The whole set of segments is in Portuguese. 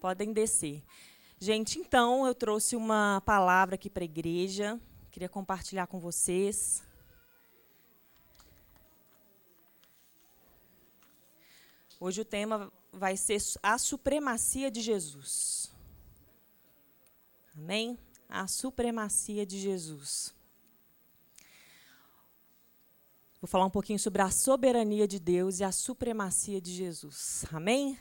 Podem descer. Gente, então eu trouxe uma palavra aqui para a igreja. Queria compartilhar com vocês. Hoje o tema vai ser a supremacia de Jesus. Amém? A supremacia de Jesus. Vou falar um pouquinho sobre a soberania de Deus e a supremacia de Jesus. Amém?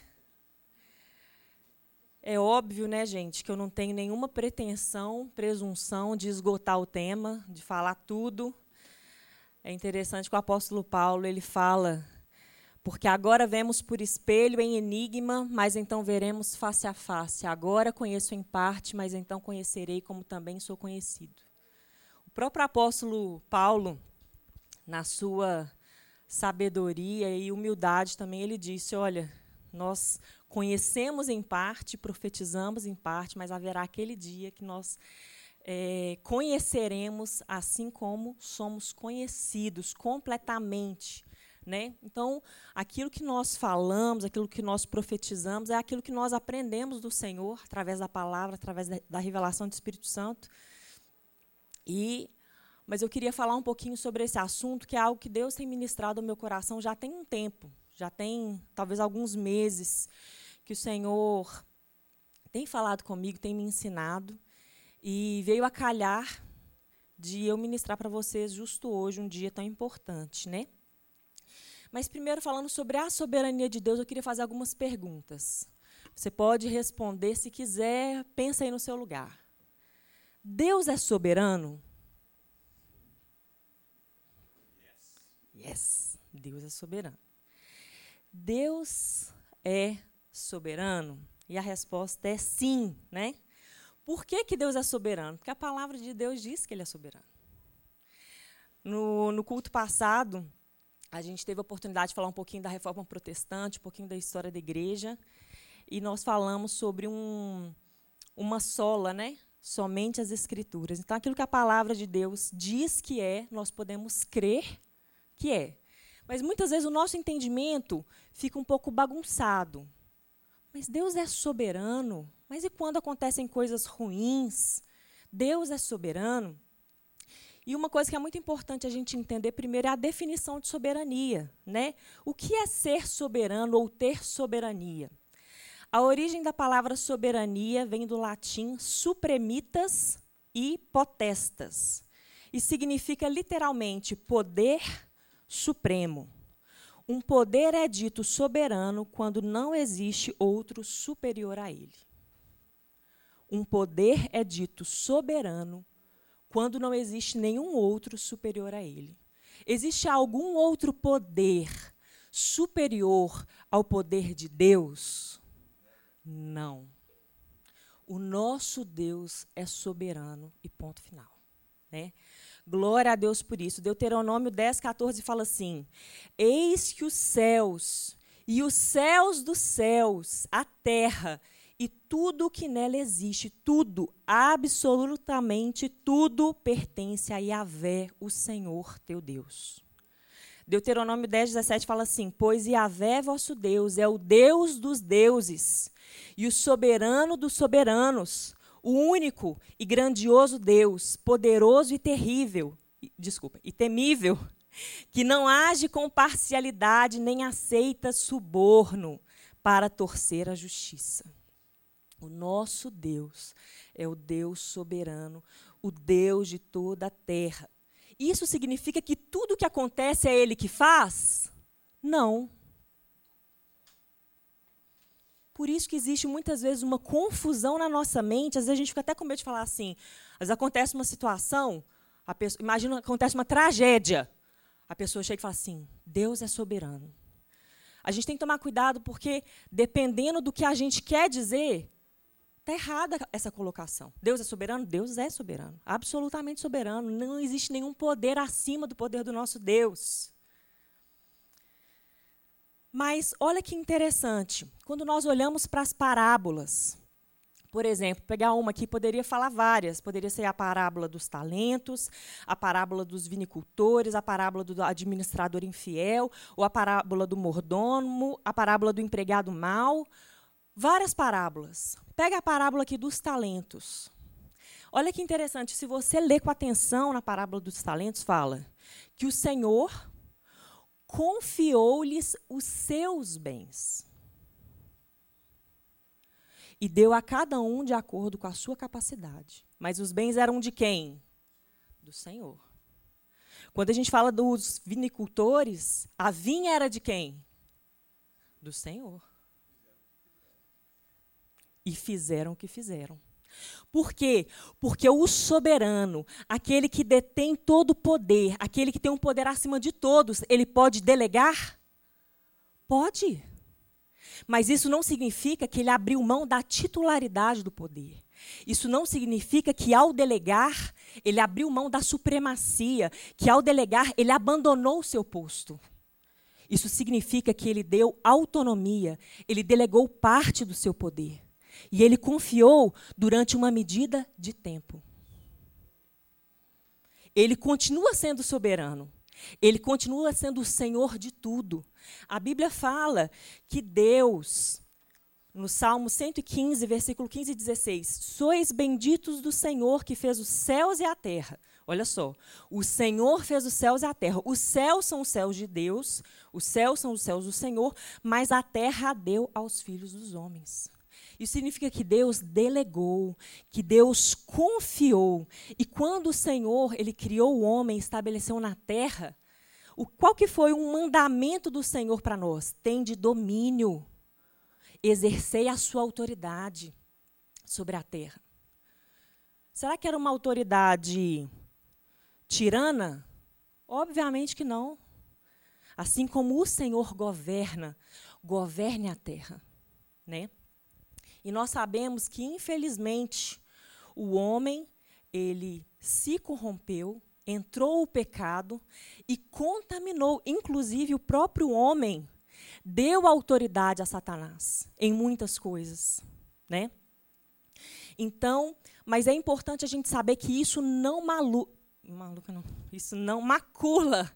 É óbvio, né, gente, que eu não tenho nenhuma pretensão, presunção de esgotar o tema, de falar tudo. É interessante que o apóstolo Paulo ele fala porque agora vemos por espelho em enigma, mas então veremos face a face. Agora conheço em parte, mas então conhecerei como também sou conhecido. O próprio apóstolo Paulo, na sua sabedoria e humildade também, ele disse: Olha, nós conhecemos em parte, profetizamos em parte, mas haverá aquele dia que nós é, conheceremos assim como somos conhecidos completamente né? Então, aquilo que nós falamos, aquilo que nós profetizamos, é aquilo que nós aprendemos do Senhor, através da palavra, através da revelação do Espírito Santo. E, mas eu queria falar um pouquinho sobre esse assunto, que é algo que Deus tem ministrado ao meu coração já tem um tempo, já tem talvez alguns meses, que o Senhor tem falado comigo, tem me ensinado, e veio a calhar de eu ministrar para vocês justo hoje, um dia tão importante, né? Mas primeiro, falando sobre a soberania de Deus, eu queria fazer algumas perguntas. Você pode responder se quiser, pensa aí no seu lugar. Deus é soberano? Yes. yes. Deus é soberano. Deus é soberano? E a resposta é sim, né? Por que, que Deus é soberano? Porque a palavra de Deus diz que ele é soberano. No, no culto passado, a gente teve a oportunidade de falar um pouquinho da reforma protestante, um pouquinho da história da igreja, e nós falamos sobre um, uma sola, né? Somente as escrituras. Então, aquilo que a palavra de Deus diz que é, nós podemos crer que é. Mas muitas vezes o nosso entendimento fica um pouco bagunçado. Mas Deus é soberano. Mas e quando acontecem coisas ruins? Deus é soberano. E uma coisa que é muito importante a gente entender primeiro é a definição de soberania. Né? O que é ser soberano ou ter soberania? A origem da palavra soberania vem do latim supremitas e potestas. E significa literalmente poder supremo. Um poder é dito soberano quando não existe outro superior a ele. Um poder é dito soberano quando não existe nenhum outro superior a ele. Existe algum outro poder superior ao poder de Deus? Não. O nosso Deus é soberano e ponto final. Né? Glória a Deus por isso. Deuteronômio 10, 14 fala assim: Eis que os céus e os céus dos céus, a terra e tudo o que nela existe, tudo, absolutamente tudo, pertence a Yahvé, o Senhor teu Deus. Deuteronômio 10, 17 fala assim: Pois Yahvé, vosso Deus, é o Deus dos deuses e o soberano dos soberanos, o único e grandioso Deus, poderoso e terrível, desculpa, e temível, que não age com parcialidade nem aceita suborno para torcer a justiça. O nosso Deus é o Deus soberano, o Deus de toda a terra. Isso significa que tudo que acontece é Ele que faz? Não. Por isso que existe muitas vezes uma confusão na nossa mente. Às vezes a gente fica até com medo de falar assim. Às vezes acontece uma situação, pessoa, imagina acontece uma tragédia. A pessoa chega e fala assim: Deus é soberano. A gente tem que tomar cuidado porque, dependendo do que a gente quer dizer, Está errada essa colocação. Deus é soberano? Deus é soberano. Absolutamente soberano. Não existe nenhum poder acima do poder do nosso Deus. Mas olha que interessante. Quando nós olhamos para as parábolas, por exemplo, pegar uma aqui, poderia falar várias. Poderia ser a parábola dos talentos, a parábola dos vinicultores, a parábola do administrador infiel, ou a parábola do mordomo, a parábola do empregado mau várias parábolas. Pega a parábola aqui dos talentos. Olha que interessante, se você ler com atenção na parábola dos talentos, fala que o Senhor confiou-lhes os seus bens e deu a cada um de acordo com a sua capacidade. Mas os bens eram de quem? Do Senhor. Quando a gente fala dos vinicultores, a vinha era de quem? Do Senhor. E fizeram o que fizeram. Por quê? Porque o soberano, aquele que detém todo o poder, aquele que tem um poder acima de todos, ele pode delegar? Pode. Mas isso não significa que ele abriu mão da titularidade do poder. Isso não significa que, ao delegar, ele abriu mão da supremacia, que, ao delegar, ele abandonou o seu posto. Isso significa que ele deu autonomia, ele delegou parte do seu poder. E ele confiou durante uma medida de tempo. Ele continua sendo soberano. Ele continua sendo o Senhor de tudo. A Bíblia fala que Deus, no Salmo 115, versículo 15 e 16, sois benditos do Senhor que fez os céus e a terra. Olha só, o Senhor fez os céus e a terra. Os céus são os céus de Deus, os céus são os céus do Senhor, mas a terra deu aos filhos dos homens. Isso significa que Deus delegou, que Deus confiou. E quando o Senhor, ele criou o homem, estabeleceu na terra, o qual que foi um mandamento do Senhor para nós? Tem de domínio. Exercei a sua autoridade sobre a terra. Será que era uma autoridade tirana? Obviamente que não. Assim como o Senhor governa, governe a terra, né? E nós sabemos que, infelizmente, o homem, ele se corrompeu, entrou o pecado e contaminou, inclusive o próprio homem, deu autoridade a Satanás em muitas coisas, né? Então, mas é importante a gente saber que isso não malu maluca não, isso não macula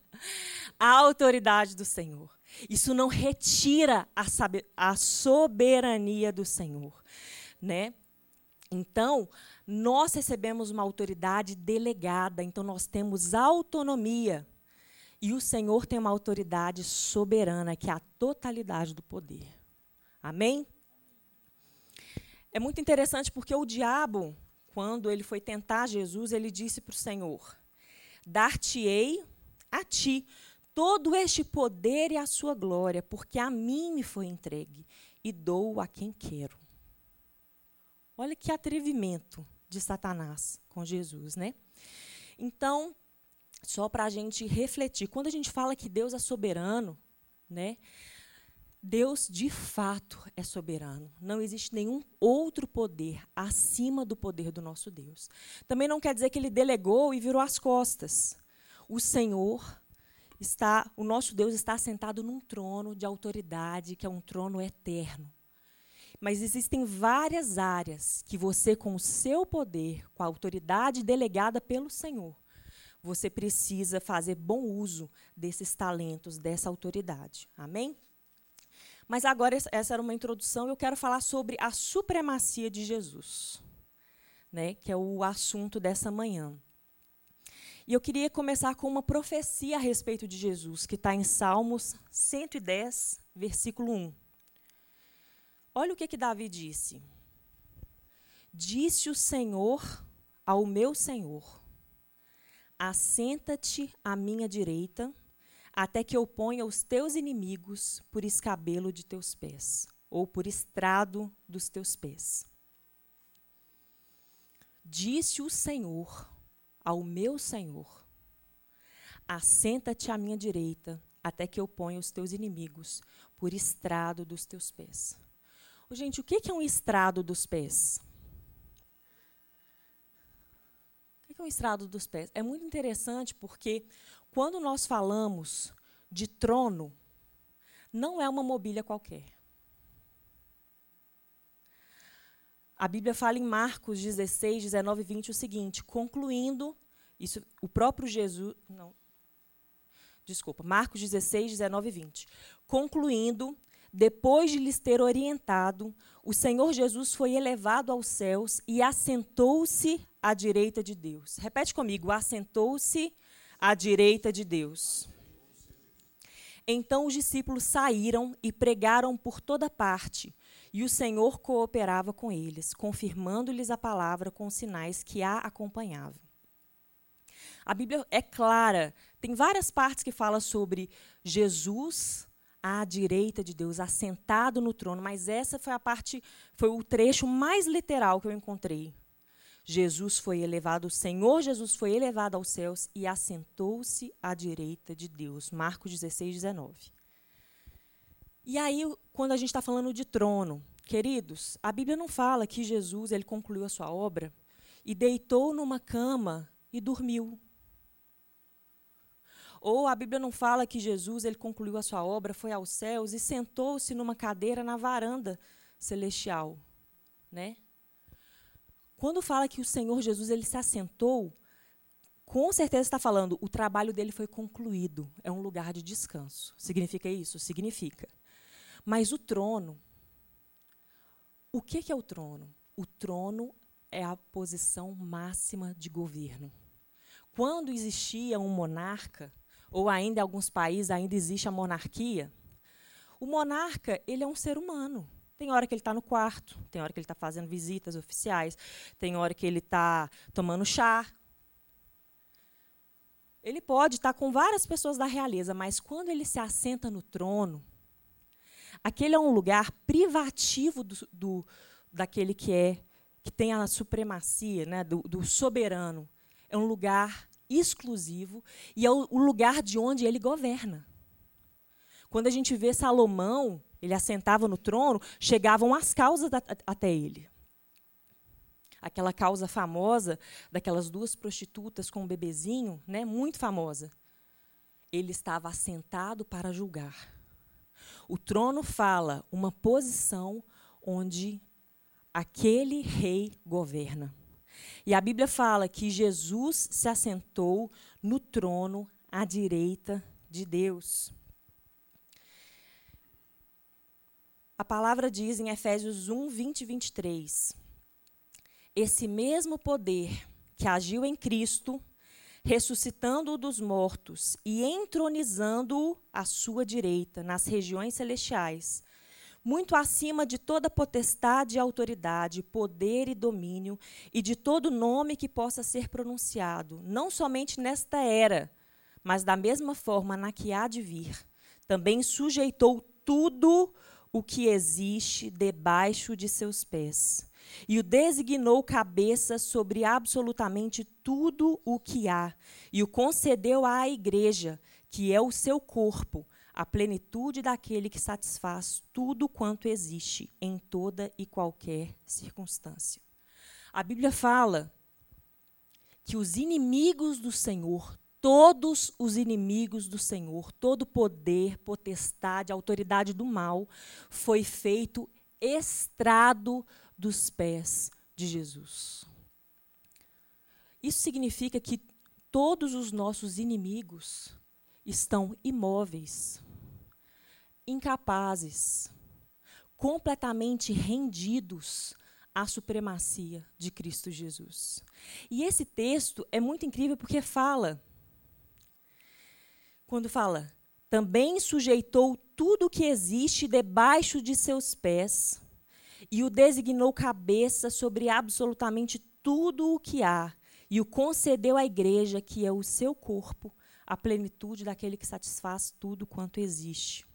a autoridade do Senhor. Isso não retira a, a soberania do Senhor, né? Então, nós recebemos uma autoridade delegada, então nós temos autonomia. E o Senhor tem uma autoridade soberana, que é a totalidade do poder. Amém? É muito interessante porque o diabo, quando ele foi tentar Jesus, ele disse para o Senhor: Dar-te-ei a ti todo este poder e a sua glória, porque a mim me foi entregue e dou a quem quero. Olha que atrevimento de Satanás com Jesus, né? Então, só para a gente refletir, quando a gente fala que Deus é soberano, né? Deus de fato é soberano. Não existe nenhum outro poder acima do poder do nosso Deus. Também não quer dizer que ele delegou e virou as costas. O Senhor está, o nosso Deus está sentado num trono de autoridade, que é um trono eterno. Mas existem várias áreas que você, com o seu poder, com a autoridade delegada pelo Senhor, você precisa fazer bom uso desses talentos, dessa autoridade. Amém? Mas agora, essa era uma introdução, eu quero falar sobre a supremacia de Jesus, né, que é o assunto dessa manhã. E eu queria começar com uma profecia a respeito de Jesus, que está em Salmos 110, versículo 1. Olha o que, que Davi disse. Disse o Senhor ao meu Senhor: Assenta-te à minha direita, até que eu ponha os teus inimigos por escabelo de teus pés, ou por estrado dos teus pés. Disse o Senhor ao meu Senhor: Assenta-te à minha direita, até que eu ponha os teus inimigos por estrado dos teus pés. Gente, o que é um estrado dos pés? O que é um estrado dos pés? É muito interessante porque quando nós falamos de trono, não é uma mobília qualquer. A Bíblia fala em Marcos 16, 19 e 20 o seguinte: concluindo, isso, o próprio Jesus. Não. Desculpa, Marcos 16, 19 e 20. Concluindo, depois de lhes ter orientado, o Senhor Jesus foi elevado aos céus e assentou-se à direita de Deus. Repete comigo: assentou-se à direita de Deus. Então os discípulos saíram e pregaram por toda parte, e o Senhor cooperava com eles, confirmando-lhes a palavra com sinais que a acompanhavam. A Bíblia é clara, tem várias partes que fala sobre Jesus à direita de Deus, assentado no trono, mas essa foi a parte, foi o trecho mais literal que eu encontrei. Jesus foi elevado, o Senhor Jesus foi elevado aos céus e assentou-se à direita de Deus. Marcos 16, 19. E aí, quando a gente está falando de trono, queridos, a Bíblia não fala que Jesus ele concluiu a sua obra e deitou numa cama e dormiu. Ou a Bíblia não fala que Jesus ele concluiu a sua obra, foi aos céus e sentou-se numa cadeira na varanda celestial, né? Quando fala que o Senhor Jesus ele se assentou, com certeza está falando o trabalho dele foi concluído, é um lugar de descanso. Significa isso? Significa. Mas o trono, o que, é o trono? O trono é a posição máxima de governo. Quando existia um monarca, ou ainda em alguns países ainda existe a monarquia, o monarca ele é um ser humano. Tem hora que ele está no quarto, tem hora que ele está fazendo visitas oficiais, tem hora que ele está tomando chá. Ele pode estar tá com várias pessoas da realeza, mas quando ele se assenta no trono, aquele é um lugar privativo do, do daquele que é que tem a supremacia, né, do, do soberano. É um lugar exclusivo e é o, o lugar de onde ele governa. Quando a gente vê Salomão, ele assentava no trono, chegavam as causas da, até ele. Aquela causa famosa daquelas duas prostitutas com um bebezinho, né, muito famosa. Ele estava assentado para julgar. O trono fala uma posição onde aquele rei governa. E a Bíblia fala que Jesus se assentou no trono à direita de Deus. A palavra diz em Efésios 1, 20 e 23: Esse mesmo poder que agiu em Cristo, ressuscitando-o dos mortos e entronizando-o à sua direita nas regiões celestiais, muito acima de toda potestade e autoridade, poder e domínio, e de todo nome que possa ser pronunciado, não somente nesta era, mas da mesma forma na que há de vir. Também sujeitou tudo o que existe debaixo de seus pés. E o designou cabeça sobre absolutamente tudo o que há, e o concedeu à igreja, que é o seu corpo, a plenitude daquele que satisfaz tudo quanto existe em toda e qualquer circunstância. A Bíblia fala que os inimigos do Senhor, todos os inimigos do Senhor, todo poder, potestade, autoridade do mal, foi feito estrado dos pés de Jesus. Isso significa que todos os nossos inimigos estão imóveis, incapazes, completamente rendidos à supremacia de Cristo Jesus. E esse texto é muito incrível porque fala, quando fala, também sujeitou tudo o que existe debaixo de seus pés e o designou cabeça sobre absolutamente tudo o que há e o concedeu à igreja, que é o seu corpo, a plenitude daquele que satisfaz tudo quanto existe.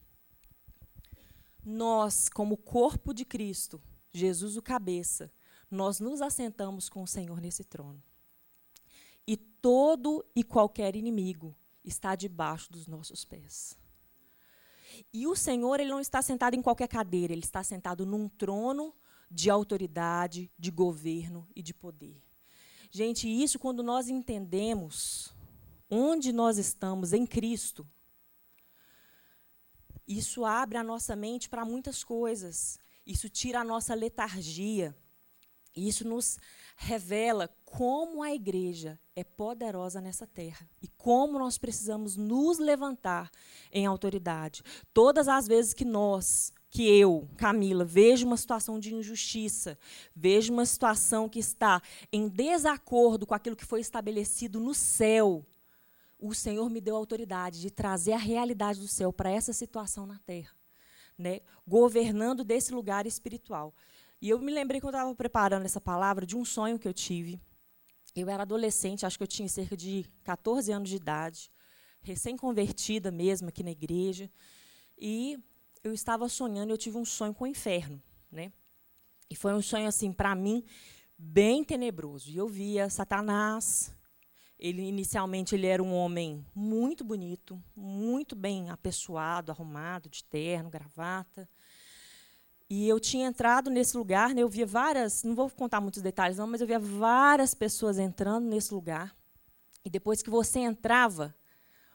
Nós, como corpo de Cristo, Jesus o cabeça, nós nos assentamos com o Senhor nesse trono. E todo e qualquer inimigo está debaixo dos nossos pés. E o Senhor, ele não está sentado em qualquer cadeira, ele está sentado num trono de autoridade, de governo e de poder. Gente, isso quando nós entendemos onde nós estamos em Cristo, isso abre a nossa mente para muitas coisas. Isso tira a nossa letargia. Isso nos revela como a igreja é poderosa nessa terra e como nós precisamos nos levantar em autoridade. Todas as vezes que nós, que eu, Camila, vejo uma situação de injustiça, vejo uma situação que está em desacordo com aquilo que foi estabelecido no céu, o Senhor me deu autoridade de trazer a realidade do céu para essa situação na terra, né? governando desse lugar espiritual. E eu me lembrei quando eu estava preparando essa palavra de um sonho que eu tive. Eu era adolescente, acho que eu tinha cerca de 14 anos de idade, recém-convertida mesmo aqui na igreja. E eu estava sonhando, eu tive um sonho com o inferno, né? E foi um sonho assim para mim bem tenebroso. E eu via Satanás. Ele inicialmente ele era um homem muito bonito, muito bem apessoado, arrumado, de terno, gravata. E eu tinha entrado nesse lugar, né, eu via várias, não vou contar muitos detalhes não, mas eu via várias pessoas entrando nesse lugar. E depois que você entrava,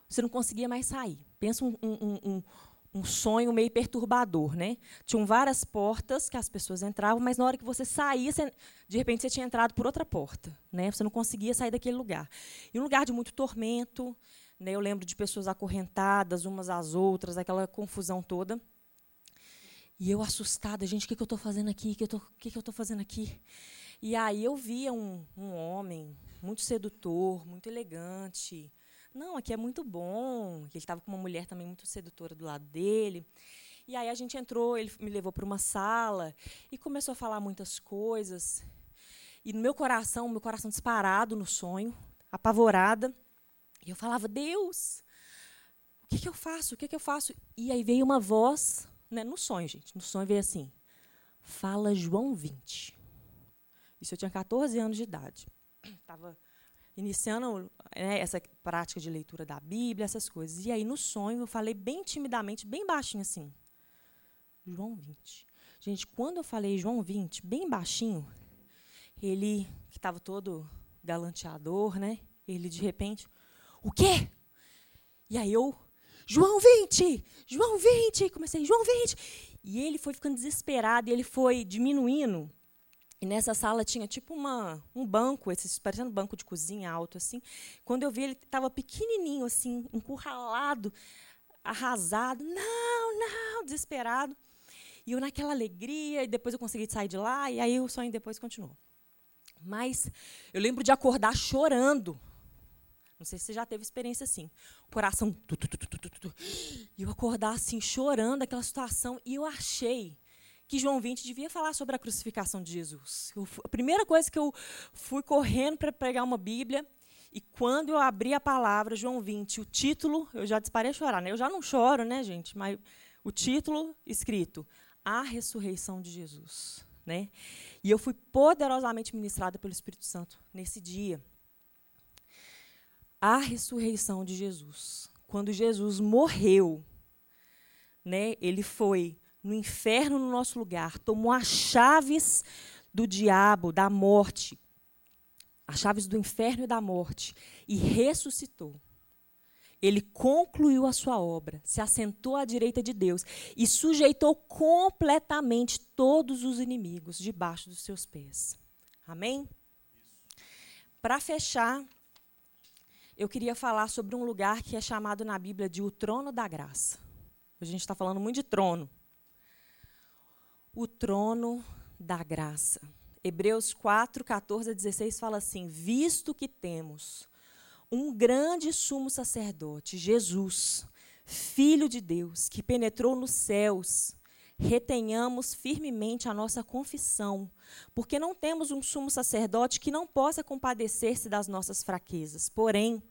você não conseguia mais sair. Pensa um, um, um, um sonho meio perturbador, né? Tinham várias portas que as pessoas entravam, mas na hora que você saía, você, de repente você tinha entrado por outra porta, né? Você não conseguia sair daquele lugar. E um lugar de muito tormento, né? Eu lembro de pessoas acorrentadas umas às outras, aquela confusão toda. E eu assustada, gente, o que, que eu estou fazendo aqui? O que, que, que eu estou fazendo aqui? E aí eu via um, um homem muito sedutor, muito elegante. Não, aqui é muito bom. Ele estava com uma mulher também muito sedutora do lado dele. E aí a gente entrou, ele me levou para uma sala e começou a falar muitas coisas. E no meu coração, meu coração disparado no sonho, apavorada. E eu falava, Deus, o que, que eu faço? O que, que eu faço? E aí veio uma voz né, no sonho, gente. No sonho veio assim: fala João 20. Isso eu tinha 14 anos de idade. Estava iniciando né, essa prática de leitura da Bíblia, essas coisas. E aí, no sonho, eu falei bem timidamente, bem baixinho assim: João 20. Gente, quando eu falei João 20, bem baixinho, ele, que estava todo galanteador, né? Ele, de repente, o quê? E aí eu João 20, João 20, comecei, João 20. E ele foi ficando desesperado e ele foi diminuindo. E nessa sala tinha tipo uma, um banco, esse, parecendo um banco de cozinha alto assim. Quando eu vi ele estava pequenininho assim, encurralado, arrasado. Não, não, desesperado. E eu naquela alegria, e depois eu consegui sair de lá, e aí o sonho depois continuou. Mas eu lembro de acordar chorando não sei se você já teve experiência assim. O coração. Tu, tu, tu, e eu acordar assim, chorando aquela situação. E eu achei que João 20 devia falar sobre a crucificação de Jesus. Eu, a primeira coisa que eu fui correndo para pegar uma Bíblia. E quando eu abri a palavra, João 20, o título, eu já disparei a chorar. Né? Eu já não choro, né, gente? Mas o título escrito: A ressurreição de Jesus. Né? E eu fui poderosamente ministrada pelo Espírito Santo nesse dia a ressurreição de Jesus. Quando Jesus morreu, né, ele foi no inferno no nosso lugar, tomou as chaves do diabo, da morte, as chaves do inferno e da morte, e ressuscitou. Ele concluiu a sua obra, se assentou à direita de Deus e sujeitou completamente todos os inimigos debaixo dos seus pés. Amém? Para fechar, eu queria falar sobre um lugar que é chamado na Bíblia de o trono da graça. A gente está falando muito de trono. O trono da graça. Hebreus 4, 14 a 16 fala assim: Visto que temos um grande sumo sacerdote, Jesus, Filho de Deus, que penetrou nos céus, retenhamos firmemente a nossa confissão, porque não temos um sumo sacerdote que não possa compadecer-se das nossas fraquezas. Porém,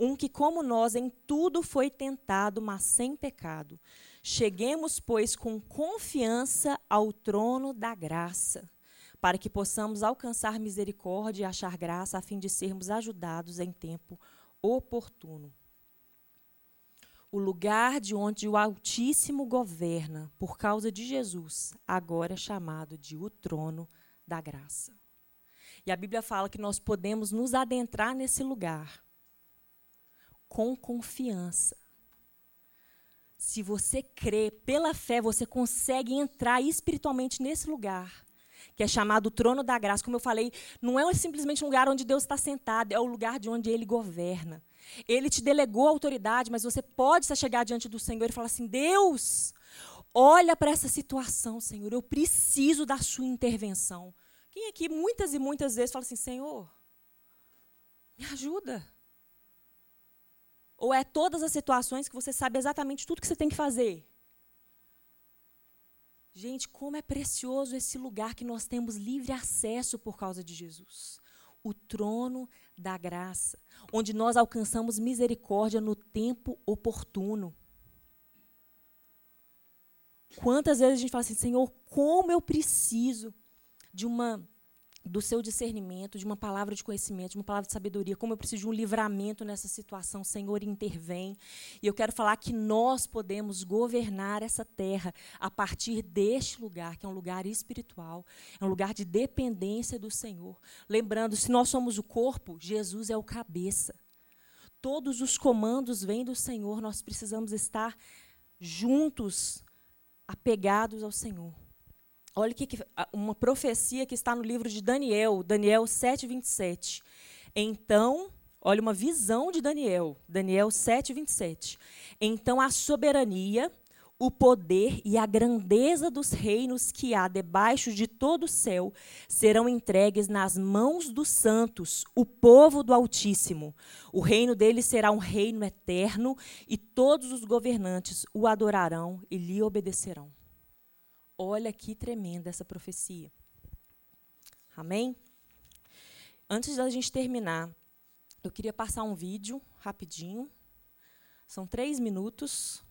um que, como nós, em tudo foi tentado, mas sem pecado. Cheguemos, pois, com confiança ao trono da graça, para que possamos alcançar misericórdia e achar graça, a fim de sermos ajudados em tempo oportuno. O lugar de onde o Altíssimo governa, por causa de Jesus, agora é chamado de o trono da graça. E a Bíblia fala que nós podemos nos adentrar nesse lugar com confiança. Se você crê, pela fé, você consegue entrar espiritualmente nesse lugar, que é chamado trono da graça. Como eu falei, não é simplesmente um lugar onde Deus está sentado, é o lugar de onde Ele governa. Ele te delegou a autoridade, mas você pode chegar diante do Senhor e falar assim: Deus, Olha para essa situação, Senhor. Eu preciso da sua intervenção. Quem aqui muitas e muitas vezes fala assim: Senhor, me ajuda. Ou é todas as situações que você sabe exatamente tudo que você tem que fazer? Gente, como é precioso esse lugar que nós temos livre acesso por causa de Jesus. O trono da graça, onde nós alcançamos misericórdia no tempo oportuno. Quantas vezes a gente fala assim, Senhor, como eu preciso de uma do seu discernimento, de uma palavra de conhecimento, de uma palavra de sabedoria, como eu preciso de um livramento nessa situação, Senhor, intervém. E eu quero falar que nós podemos governar essa terra a partir deste lugar, que é um lugar espiritual, é um lugar de dependência do Senhor. Lembrando, se nós somos o corpo, Jesus é o cabeça. Todos os comandos vêm do Senhor, nós precisamos estar juntos, apegados ao Senhor. Olha que, uma profecia que está no livro de Daniel, Daniel 7, 27. Então, olha uma visão de Daniel, Daniel 7, 27. Então a soberania, o poder e a grandeza dos reinos que há debaixo de todo o céu serão entregues nas mãos dos santos, o povo do Altíssimo. O reino dele será um reino eterno e todos os governantes o adorarão e lhe obedecerão. Olha que tremenda essa profecia. Amém? Antes da gente terminar, eu queria passar um vídeo rapidinho. São três minutos.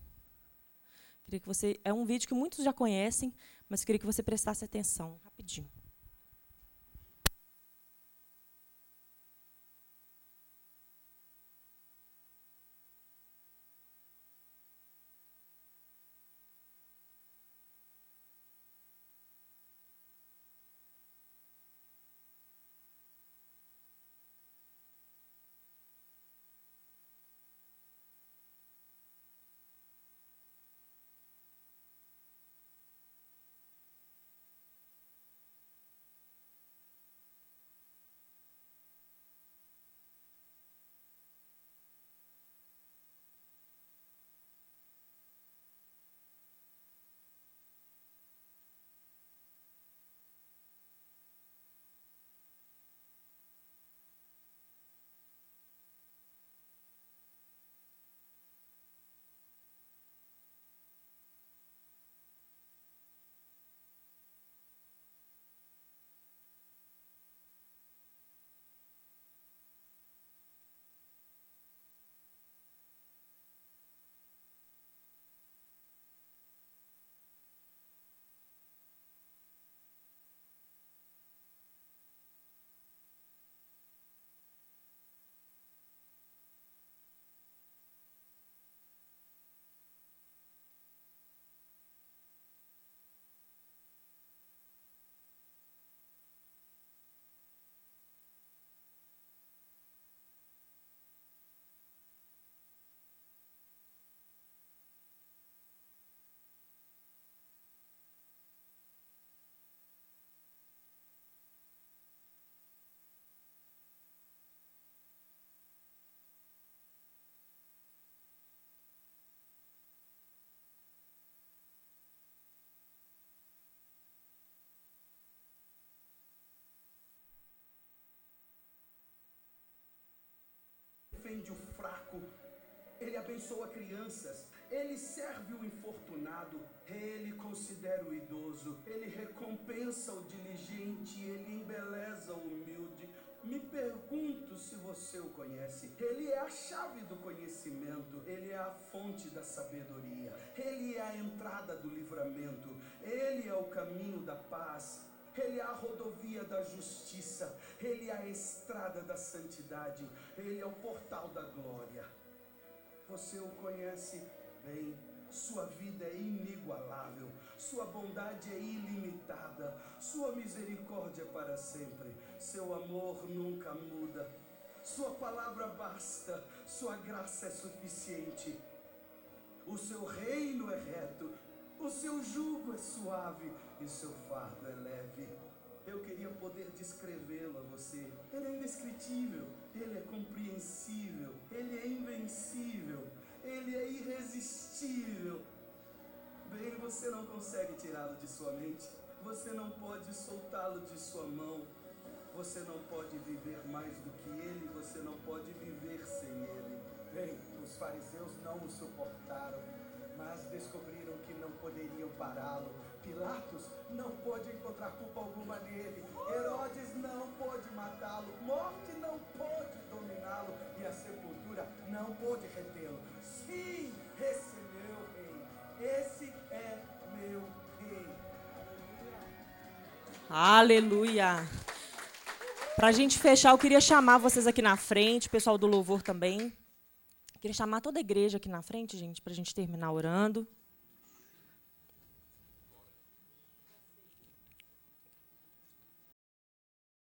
Queria que você é um vídeo que muitos já conhecem, mas queria que você prestasse atenção rapidinho. O fraco, ele abençoa crianças, ele serve o infortunado, ele considera o idoso, ele recompensa o diligente, ele embeleza o humilde. Me pergunto se você o conhece. Ele é a chave do conhecimento, ele é a fonte da sabedoria, ele é a entrada do livramento, ele é o caminho da paz. Ele é a rodovia da justiça, Ele é a estrada da santidade, Ele é o portal da glória. Você o conhece bem, sua vida é inigualável, sua bondade é ilimitada, sua misericórdia é para sempre, seu amor nunca muda, sua palavra basta, sua graça é suficiente. O seu reino é reto, o seu jugo é suave e seu fardo é leve. Eu queria poder descrevê-lo a você. Ele é indescritível, ele é compreensível, ele é invencível, ele é irresistível. Bem, você não consegue tirá-lo de sua mente. Você não pode soltá-lo de sua mão. Você não pode viver mais do que ele. Você não pode viver sem ele. Bem, os fariseus não o suportaram, mas descobriram que não poderiam pará-lo. Pilatos não pôde encontrar culpa alguma nele. Herodes não pôde matá-lo. Morte não pôde dominá-lo. E a sepultura não pôde retê-lo. Sim, esse é meu rei. Esse é meu rei. Aleluia. Para a gente fechar, eu queria chamar vocês aqui na frente, pessoal do louvor também. Queria chamar toda a igreja aqui na frente, gente, para a gente terminar orando.